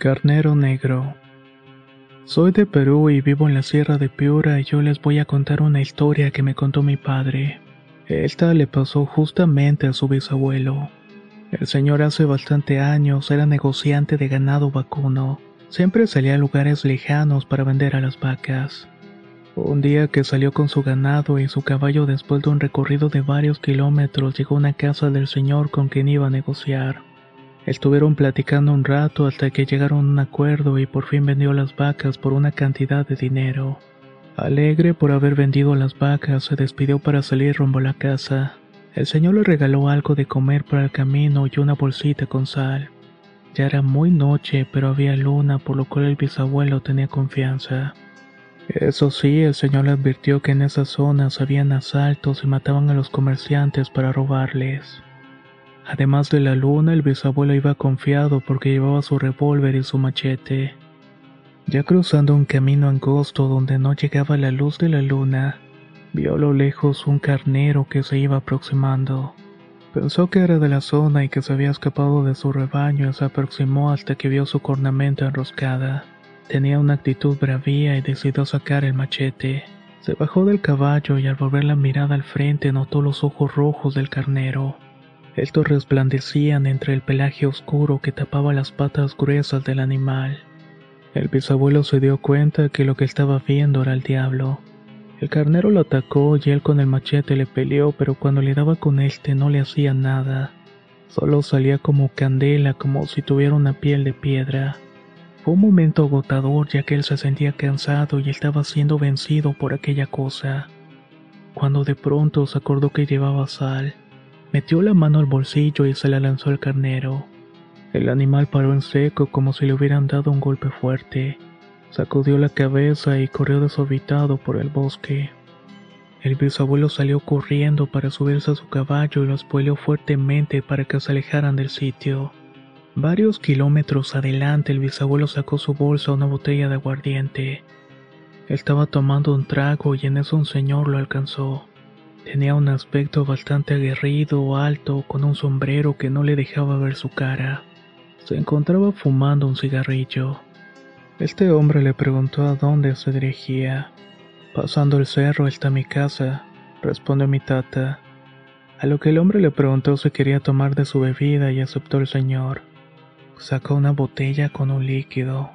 Carnero Negro. Soy de Perú y vivo en la Sierra de Piura y yo les voy a contar una historia que me contó mi padre. Esta le pasó justamente a su bisabuelo. El señor hace bastante años era negociante de ganado vacuno. Siempre salía a lugares lejanos para vender a las vacas. Un día que salió con su ganado y su caballo después de un recorrido de varios kilómetros llegó a una casa del señor con quien iba a negociar. Estuvieron platicando un rato hasta que llegaron a un acuerdo y por fin vendió las vacas por una cantidad de dinero. Alegre por haber vendido las vacas, se despidió para salir rumbo a la casa. El señor le regaló algo de comer para el camino y una bolsita con sal. Ya era muy noche, pero había luna, por lo cual el bisabuelo tenía confianza. Eso sí, el señor le advirtió que en esas zonas habían asaltos y mataban a los comerciantes para robarles. Además de la luna, el bisabuelo iba confiado porque llevaba su revólver y su machete. Ya cruzando un camino angosto donde no llegaba la luz de la luna, vio a lo lejos un carnero que se iba aproximando. Pensó que era de la zona y que se había escapado de su rebaño y se aproximó hasta que vio su cornamenta enroscada. Tenía una actitud bravía y decidió sacar el machete. Se bajó del caballo y al volver la mirada al frente notó los ojos rojos del carnero. Estos resplandecían entre el pelaje oscuro que tapaba las patas gruesas del animal. El bisabuelo se dio cuenta que lo que estaba viendo era el diablo. El carnero lo atacó y él con el machete le peleó, pero cuando le daba con este no le hacía nada. Solo salía como candela, como si tuviera una piel de piedra. Fue un momento agotador ya que él se sentía cansado y estaba siendo vencido por aquella cosa. Cuando de pronto se acordó que llevaba sal. Metió la mano al bolsillo y se la lanzó al carnero. El animal paró en seco como si le hubieran dado un golpe fuerte. Sacudió la cabeza y corrió desorbitado por el bosque. El bisabuelo salió corriendo para subirse a su caballo y lo espoleó fuertemente para que se alejaran del sitio. Varios kilómetros adelante el bisabuelo sacó su bolsa una botella de aguardiente. Estaba tomando un trago y en eso un señor lo alcanzó. Tenía un aspecto bastante aguerrido, alto, con un sombrero que no le dejaba ver su cara. Se encontraba fumando un cigarrillo. Este hombre le preguntó a dónde se dirigía. Pasando el cerro está mi casa, respondió mi tata. A lo que el hombre le preguntó si quería tomar de su bebida y aceptó el señor. Sacó una botella con un líquido.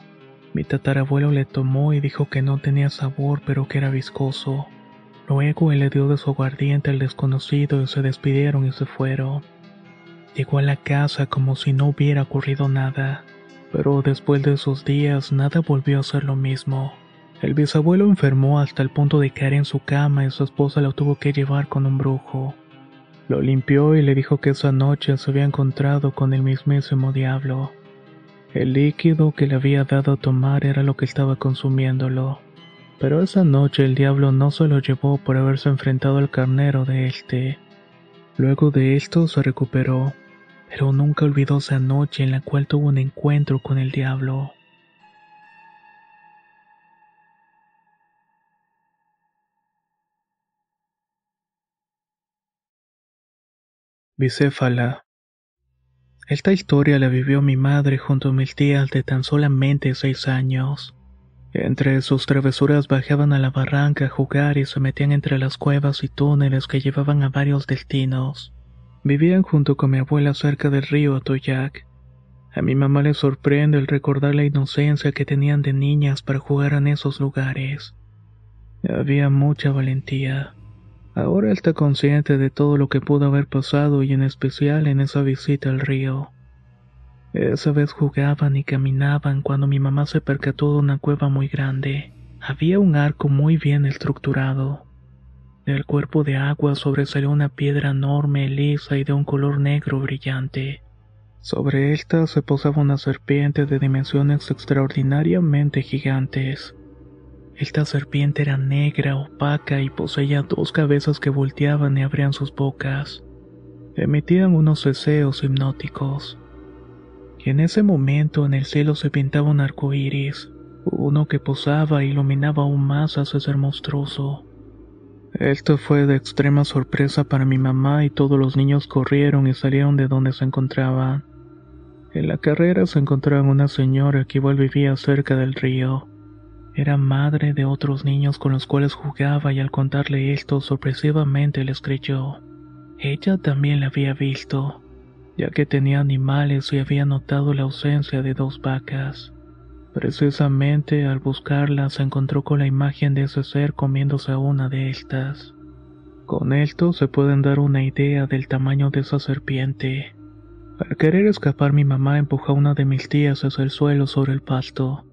Mi tatarabuelo le tomó y dijo que no tenía sabor pero que era viscoso. Luego él le dio de su aguardiente al desconocido y se despidieron y se fueron. Llegó a la casa como si no hubiera ocurrido nada, pero después de esos días nada volvió a ser lo mismo. El bisabuelo enfermó hasta el punto de caer en su cama y su esposa lo tuvo que llevar con un brujo. Lo limpió y le dijo que esa noche se había encontrado con el mismísimo diablo. El líquido que le había dado a tomar era lo que estaba consumiéndolo. Pero esa noche el diablo no se lo llevó por haberse enfrentado al carnero de este. Luego de esto se recuperó, pero nunca olvidó esa noche en la cual tuvo un encuentro con el diablo. Bicéfala. Esta historia la vivió mi madre junto a mis tías de tan solamente seis años. Entre sus travesuras bajaban a la barranca a jugar y se metían entre las cuevas y túneles que llevaban a varios destinos. Vivían junto con mi abuela cerca del río Atoyac. A mi mamá le sorprende el recordar la inocencia que tenían de niñas para jugar en esos lugares. Había mucha valentía. Ahora está consciente de todo lo que pudo haber pasado y en especial en esa visita al río. Esa vez jugaban y caminaban cuando mi mamá se percató de una cueva muy grande. Había un arco muy bien estructurado. Del cuerpo de agua sobresalió una piedra enorme, lisa y de un color negro brillante. Sobre esta se posaba una serpiente de dimensiones extraordinariamente gigantes. Esta serpiente era negra, opaca y poseía dos cabezas que volteaban y abrían sus bocas. Emitían unos deseos hipnóticos. En ese momento en el cielo se pintaba un arco iris, uno que posaba e iluminaba aún más a ese ser monstruoso. Esto fue de extrema sorpresa para mi mamá y todos los niños corrieron y salieron de donde se encontraban. En la carrera se encontraba una señora que igual vivía cerca del río. Era madre de otros niños con los cuales jugaba y al contarle esto sorpresivamente les creyó. Ella también la había visto, ya que tenía animales y había notado la ausencia de dos vacas. Precisamente al buscarla se encontró con la imagen de ese ser comiéndose a una de estas. Con esto se pueden dar una idea del tamaño de esa serpiente. Al querer escapar mi mamá empujó a una de mis tías hacia el suelo sobre el pasto.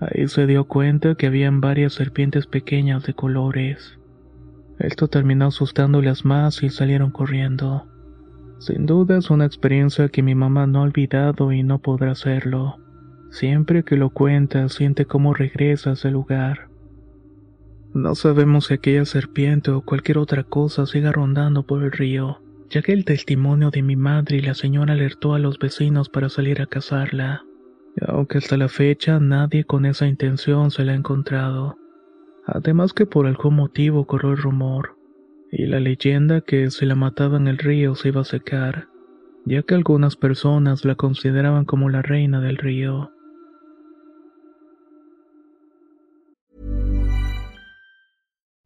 Ahí se dio cuenta que habían varias serpientes pequeñas de colores. Esto terminó asustándolas más y salieron corriendo. Sin duda es una experiencia que mi mamá no ha olvidado y no podrá hacerlo. Siempre que lo cuenta siente cómo regresa a ese lugar. No sabemos si aquella serpiente o cualquier otra cosa siga rondando por el río ya que el testimonio de mi madre y la señora alertó a los vecinos para salir a cazarla, aunque hasta la fecha nadie con esa intención se la ha encontrado. Además que por algún motivo corrió el rumor, y la leyenda que si la mataba en el río se iba a secar, ya que algunas personas la consideraban como la reina del río.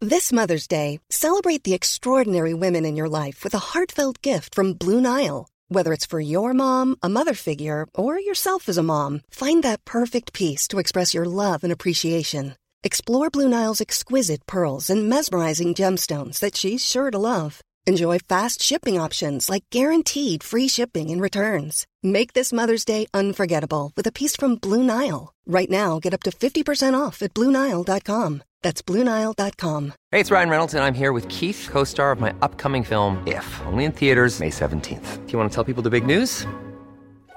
This Mother's Day, celebrate the extraordinary women in your life with a heartfelt gift from Blue Nile. Whether it's for your mom, a mother figure, or yourself as a mom, find that perfect piece to express your love and appreciation. Explore Blue Nile's exquisite pearls and mesmerizing gemstones that she's sure to love. Enjoy fast shipping options like guaranteed free shipping and returns. Make this Mother's Day unforgettable with a piece from Blue Nile. Right now, get up to 50% off at BlueNile.com. That's Bluenile.com. Hey, it's Ryan Reynolds, and I'm here with Keith, co star of my upcoming film, If, only in theaters, May 17th. Do you want to tell people the big news?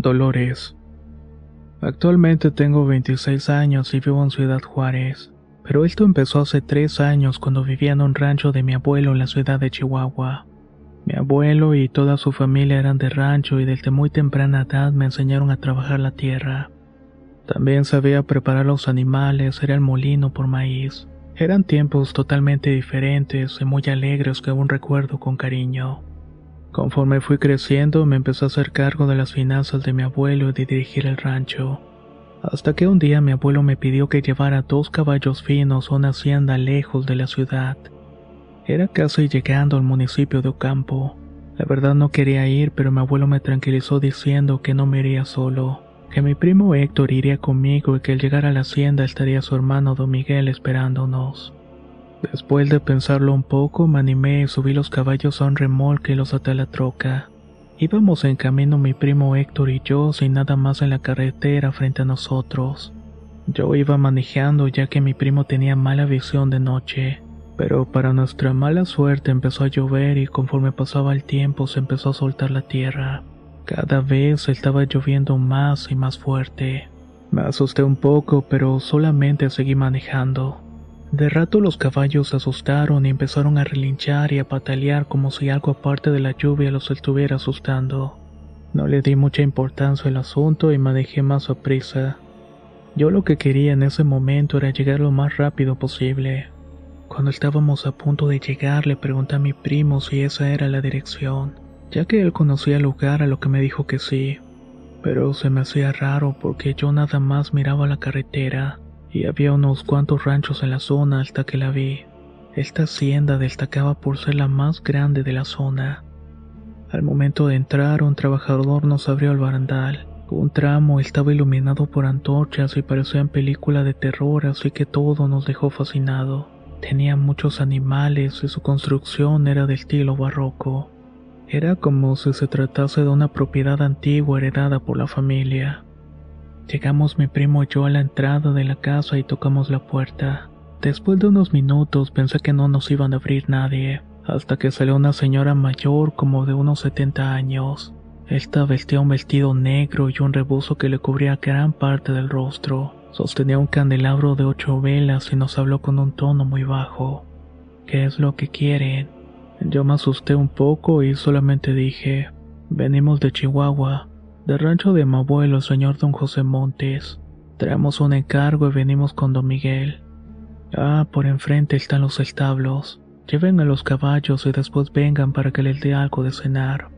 Dolores. Actualmente tengo 26 años y vivo en Ciudad Juárez, pero esto empezó hace tres años cuando vivía en un rancho de mi abuelo en la ciudad de Chihuahua. Mi abuelo y toda su familia eran de rancho y desde muy temprana edad me enseñaron a trabajar la tierra. También sabía preparar los animales, era el molino por maíz. Eran tiempos totalmente diferentes y muy alegres que aún recuerdo con cariño. Conforme fui creciendo, me empezó a hacer cargo de las finanzas de mi abuelo y de dirigir el rancho. Hasta que un día mi abuelo me pidió que llevara dos caballos finos a una hacienda lejos de la ciudad. Era casi llegando al municipio de Ocampo. La verdad no quería ir, pero mi abuelo me tranquilizó diciendo que no me iría solo, que mi primo Héctor iría conmigo y que al llegar a la hacienda estaría su hermano Don Miguel esperándonos. Después de pensarlo un poco, me animé y subí los caballos a un remolque y los até a la troca. Íbamos en camino mi primo Héctor y yo sin nada más en la carretera frente a nosotros. Yo iba manejando ya que mi primo tenía mala visión de noche, pero para nuestra mala suerte empezó a llover y conforme pasaba el tiempo se empezó a soltar la tierra. Cada vez estaba lloviendo más y más fuerte. Me asusté un poco, pero solamente seguí manejando. De rato los caballos se asustaron y empezaron a relinchar y a patalear como si algo aparte de la lluvia los estuviera asustando. No le di mucha importancia al asunto y manejé más a prisa. Yo lo que quería en ese momento era llegar lo más rápido posible. Cuando estábamos a punto de llegar le pregunté a mi primo si esa era la dirección, ya que él conocía el lugar a lo que me dijo que sí. Pero se me hacía raro porque yo nada más miraba la carretera y había unos cuantos ranchos en la zona hasta que la vi. Esta hacienda destacaba por ser la más grande de la zona. Al momento de entrar, un trabajador nos abrió el barandal. Un tramo estaba iluminado por antorchas y parecía en película de terror, así que todo nos dejó fascinado. Tenía muchos animales y su construcción era de estilo barroco. Era como si se tratase de una propiedad antigua heredada por la familia. Llegamos mi primo y yo a la entrada de la casa y tocamos la puerta. Después de unos minutos pensé que no nos iban a abrir nadie, hasta que salió una señora mayor como de unos 70 años. Esta vestía un vestido negro y un rebozo que le cubría gran parte del rostro. Sostenía un candelabro de ocho velas y nos habló con un tono muy bajo. ¿Qué es lo que quieren? Yo me asusté un poco y solamente dije, venimos de Chihuahua, del rancho de mi abuelo, el señor don José Montes. Traemos un encargo y venimos con don Miguel. Ah, por enfrente están los establos. Lleven a los caballos y después vengan para que les dé algo de cenar.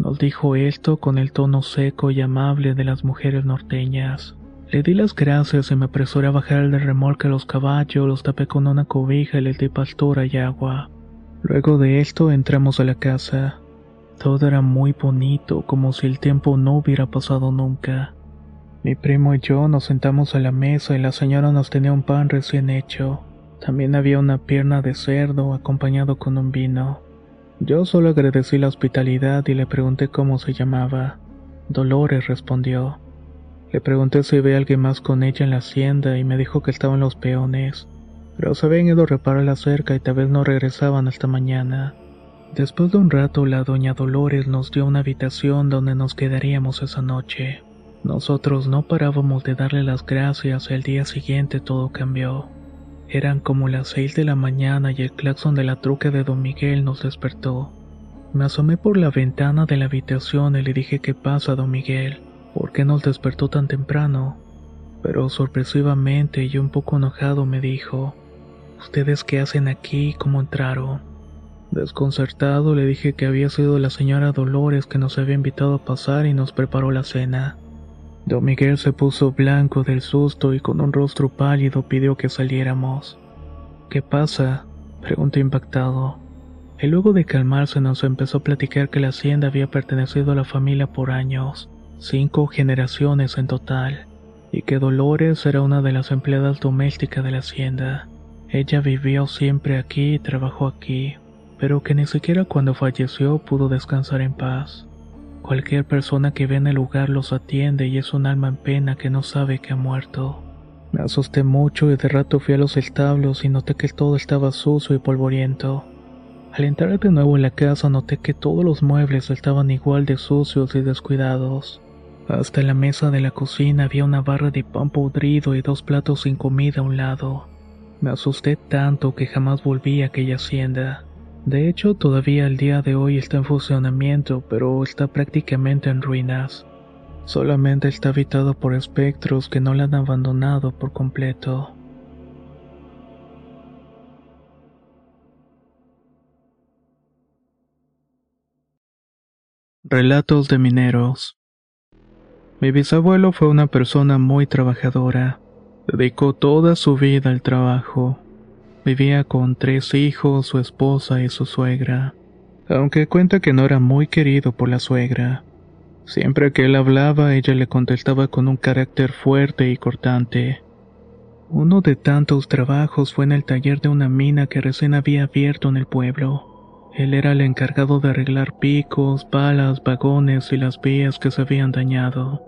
Nos dijo esto con el tono seco y amable de las mujeres norteñas. Le di las gracias y me apresuré a bajar el remolque a los caballos, los tapé con una cobija y les di pastura y agua. Luego de esto entramos a la casa. Todo era muy bonito, como si el tiempo no hubiera pasado nunca. Mi primo y yo nos sentamos a la mesa y la señora nos tenía un pan recién hecho. También había una pierna de cerdo acompañado con un vino. Yo solo agradecí la hospitalidad y le pregunté cómo se llamaba. Dolores respondió. Le pregunté si ve alguien más con ella en la hacienda y me dijo que estaban los peones, pero se habían ido a reparar la cerca y tal vez no regresaban hasta mañana. Después de un rato la doña Dolores nos dio una habitación donde nos quedaríamos esa noche. Nosotros no parábamos de darle las gracias y al día siguiente todo cambió. Eran como las seis de la mañana y el claxon de la truca de don Miguel nos despertó. Me asomé por la ventana de la habitación y le dije qué pasa, don Miguel, ¿por qué nos despertó tan temprano? Pero sorpresivamente y un poco enojado me dijo, ¿Ustedes qué hacen aquí cómo entraron? Desconcertado le dije que había sido la señora Dolores que nos había invitado a pasar y nos preparó la cena. Don Miguel se puso blanco del susto y con un rostro pálido pidió que saliéramos. ¿Qué pasa? pregunté impactado. Y luego de calmarse nos empezó a platicar que la hacienda había pertenecido a la familia por años, cinco generaciones en total, y que Dolores era una de las empleadas domésticas de la hacienda. Ella vivió siempre aquí y trabajó aquí, pero que ni siquiera cuando falleció pudo descansar en paz. Cualquier persona que ve en el lugar los atiende y es un alma en pena que no sabe que ha muerto. Me asusté mucho y de rato fui a los establos y noté que todo estaba sucio y polvoriento. Al entrar de nuevo en la casa noté que todos los muebles estaban igual de sucios y descuidados. Hasta la mesa de la cocina había una barra de pan podrido y dos platos sin comida a un lado. Me asusté tanto que jamás volví a aquella hacienda. De hecho, todavía el día de hoy está en funcionamiento, pero está prácticamente en ruinas. Solamente está habitado por espectros que no la han abandonado por completo. Relatos de mineros. Mi bisabuelo fue una persona muy trabajadora. Dedicó toda su vida al trabajo. Vivía con tres hijos, su esposa y su suegra, aunque cuenta que no era muy querido por la suegra. Siempre que él hablaba, ella le contestaba con un carácter fuerte y cortante. Uno de tantos trabajos fue en el taller de una mina que recién había abierto en el pueblo. Él era el encargado de arreglar picos, balas, vagones y las vías que se habían dañado.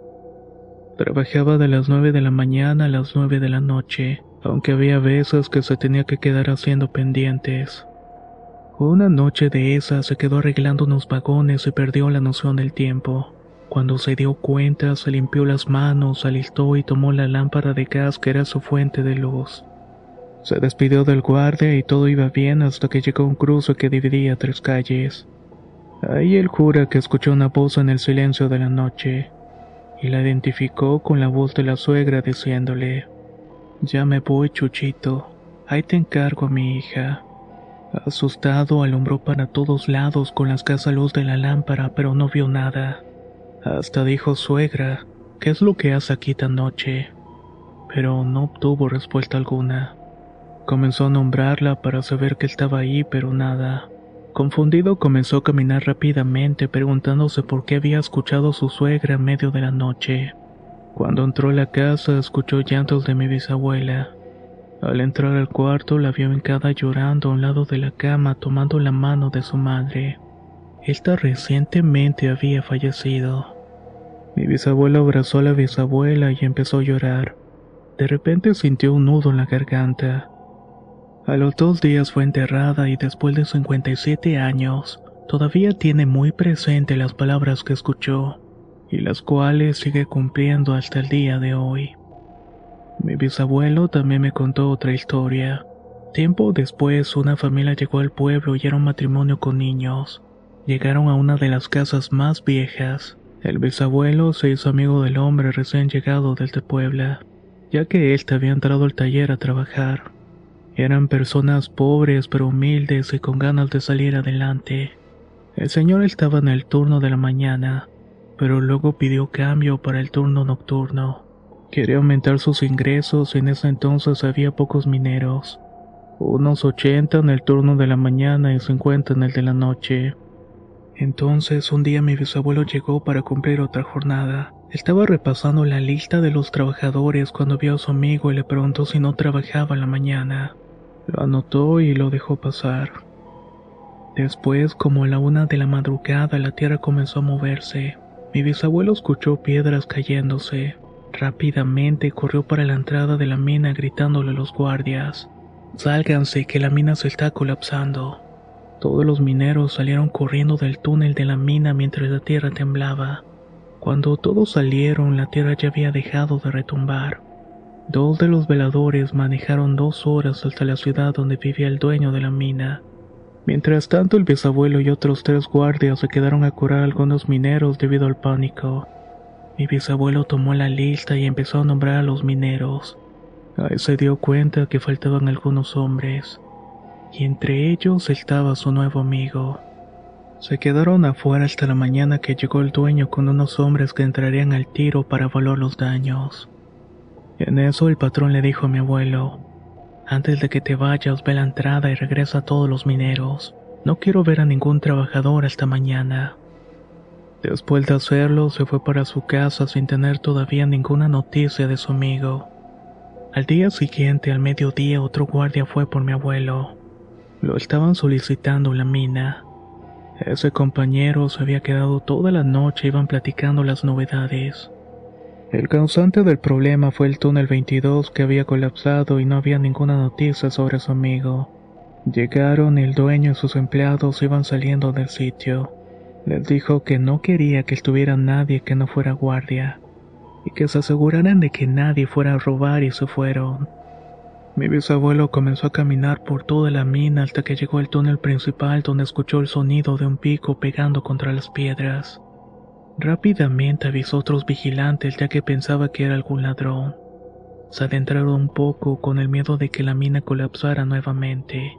Trabajaba de las nueve de la mañana a las nueve de la noche aunque había veces que se tenía que quedar haciendo pendientes. Una noche de esas se quedó arreglando unos vagones y perdió la noción del tiempo. Cuando se dio cuenta, se limpió las manos, alistó y tomó la lámpara de gas que era su fuente de luz. Se despidió del guardia y todo iba bien hasta que llegó un cruce que dividía tres calles. Ahí él jura que escuchó una voz en el silencio de la noche, y la identificó con la voz de la suegra diciéndole, ya me voy, Chuchito. Ahí te encargo a mi hija. Asustado, alumbró para todos lados con la escasa luz de la lámpara, pero no vio nada. Hasta dijo suegra, ¿qué es lo que hace aquí tan noche? Pero no obtuvo respuesta alguna. Comenzó a nombrarla para saber que estaba ahí, pero nada. Confundido comenzó a caminar rápidamente preguntándose por qué había escuchado a su suegra en medio de la noche. Cuando entró a la casa escuchó llantos de mi bisabuela. Al entrar al cuarto la vio hincada llorando a un lado de la cama tomando la mano de su madre. Esta recientemente había fallecido. Mi bisabuelo abrazó a la bisabuela y empezó a llorar. De repente sintió un nudo en la garganta. A los dos días fue enterrada y después de 57 años, todavía tiene muy presente las palabras que escuchó y las cuales sigue cumpliendo hasta el día de hoy. Mi bisabuelo también me contó otra historia. Tiempo después, una familia llegó al pueblo y era un matrimonio con niños. Llegaron a una de las casas más viejas. El bisabuelo se hizo amigo del hombre recién llegado desde Puebla, ya que él había entrado al taller a trabajar. Eran personas pobres pero humildes y con ganas de salir adelante. El señor estaba en el turno de la mañana, pero luego pidió cambio para el turno nocturno. Quería aumentar sus ingresos en ese entonces había pocos mineros. Unos 80 en el turno de la mañana y 50 en el de la noche. Entonces un día mi bisabuelo llegó para cumplir otra jornada. Estaba repasando la lista de los trabajadores cuando vio a su amigo y le preguntó si no trabajaba la mañana. Lo anotó y lo dejó pasar. Después, como a la una de la madrugada, la tierra comenzó a moverse. Mi bisabuelo escuchó piedras cayéndose. Rápidamente corrió para la entrada de la mina gritándole a los guardias. Sálganse, que la mina se está colapsando. Todos los mineros salieron corriendo del túnel de la mina mientras la tierra temblaba. Cuando todos salieron, la tierra ya había dejado de retumbar. Dos de los veladores manejaron dos horas hasta la ciudad donde vivía el dueño de la mina. Mientras tanto, el bisabuelo y otros tres guardias se quedaron a curar algunos mineros debido al pánico. Mi bisabuelo tomó la lista y empezó a nombrar a los mineros. Ahí se dio cuenta que faltaban algunos hombres y entre ellos estaba su nuevo amigo. Se quedaron afuera hasta la mañana que llegó el dueño con unos hombres que entrarían al tiro para evaluar los daños. En eso el patrón le dijo a mi abuelo, antes de que te vayas ve la entrada y regresa a todos los mineros. No quiero ver a ningún trabajador hasta mañana. Después de hacerlo, se fue para su casa sin tener todavía ninguna noticia de su amigo. Al día siguiente, al mediodía, otro guardia fue por mi abuelo. Lo estaban solicitando en la mina. Ese compañero se había quedado toda la noche iban platicando las novedades. El causante del problema fue el túnel 22 que había colapsado y no había ninguna noticia sobre su amigo. Llegaron y el dueño y sus empleados iban saliendo del sitio. Les dijo que no quería que estuviera nadie que no fuera guardia y que se aseguraran de que nadie fuera a robar y se fueron. Mi bisabuelo comenzó a caminar por toda la mina hasta que llegó al túnel principal donde escuchó el sonido de un pico pegando contra las piedras. Rápidamente avisó a otros vigilantes ya que pensaba que era algún ladrón. Se adentraron un poco con el miedo de que la mina colapsara nuevamente,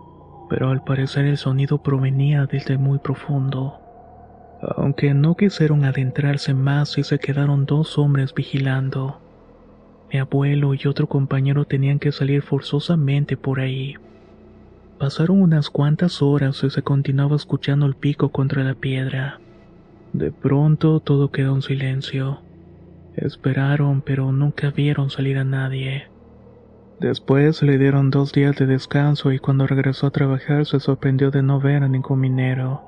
pero al parecer el sonido provenía desde muy profundo. Aunque no quisieron adentrarse más y se quedaron dos hombres vigilando. Mi abuelo y otro compañero tenían que salir forzosamente por ahí. Pasaron unas cuantas horas y se continuaba escuchando el pico contra la piedra. De pronto todo quedó en silencio. Esperaron, pero nunca vieron salir a nadie. Después le dieron dos días de descanso y cuando regresó a trabajar se sorprendió de no ver a ningún minero.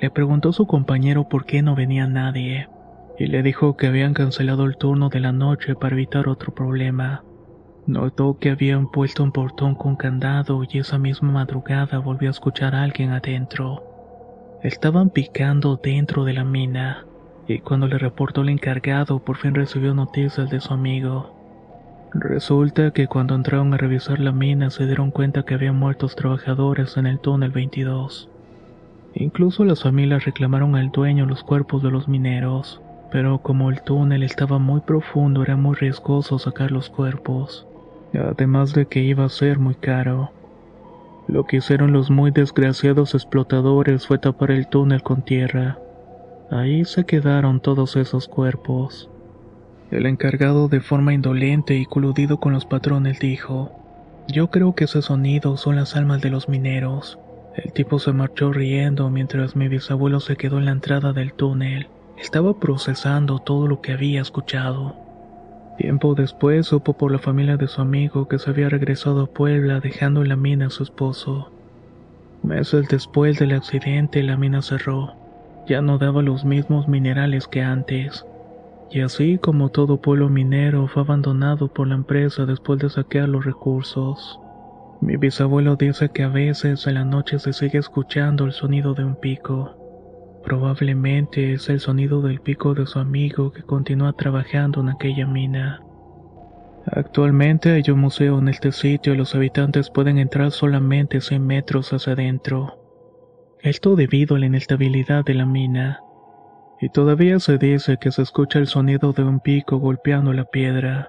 Le preguntó a su compañero por qué no venía nadie y le dijo que habían cancelado el turno de la noche para evitar otro problema. Notó que habían puesto un portón con candado y esa misma madrugada volvió a escuchar a alguien adentro. Estaban picando dentro de la mina, y cuando le reportó el encargado por fin recibió noticias de su amigo. Resulta que cuando entraron a revisar la mina se dieron cuenta que había muertos trabajadores en el túnel 22. Incluso las familias reclamaron al dueño los cuerpos de los mineros pero como el túnel estaba muy profundo era muy riesgoso sacar los cuerpos, además de que iba a ser muy caro. Lo que hicieron los muy desgraciados explotadores fue tapar el túnel con tierra. Ahí se quedaron todos esos cuerpos. El encargado de forma indolente y coludido con los patrones dijo, yo creo que esos sonidos son las almas de los mineros. El tipo se marchó riendo mientras mi bisabuelo se quedó en la entrada del túnel. Estaba procesando todo lo que había escuchado. Tiempo después supo por la familia de su amigo que se había regresado a Puebla dejando en la mina a su esposo. Meses después del accidente la mina cerró. Ya no daba los mismos minerales que antes. Y así como todo pueblo minero fue abandonado por la empresa después de saquear los recursos. Mi bisabuelo dice que a veces en la noche se sigue escuchando el sonido de un pico. Probablemente es el sonido del pico de su amigo que continúa trabajando en aquella mina. Actualmente hay un museo en este sitio y los habitantes pueden entrar solamente 100 metros hacia adentro. Esto debido a la inestabilidad de la mina. Y todavía se dice que se escucha el sonido de un pico golpeando la piedra.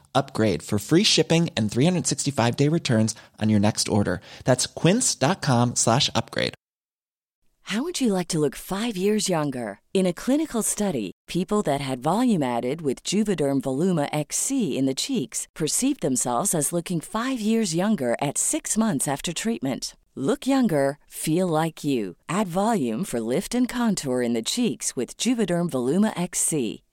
upgrade for free shipping and 365 day returns on your next order. That's quince.com slash upgrade. How would you like to look five years younger? In a clinical study, people that had volume added with Juvederm Voluma XC in the cheeks perceived themselves as looking five years younger at six months after treatment. Look younger, feel like you. Add volume for lift and contour in the cheeks with Juvederm Voluma XC.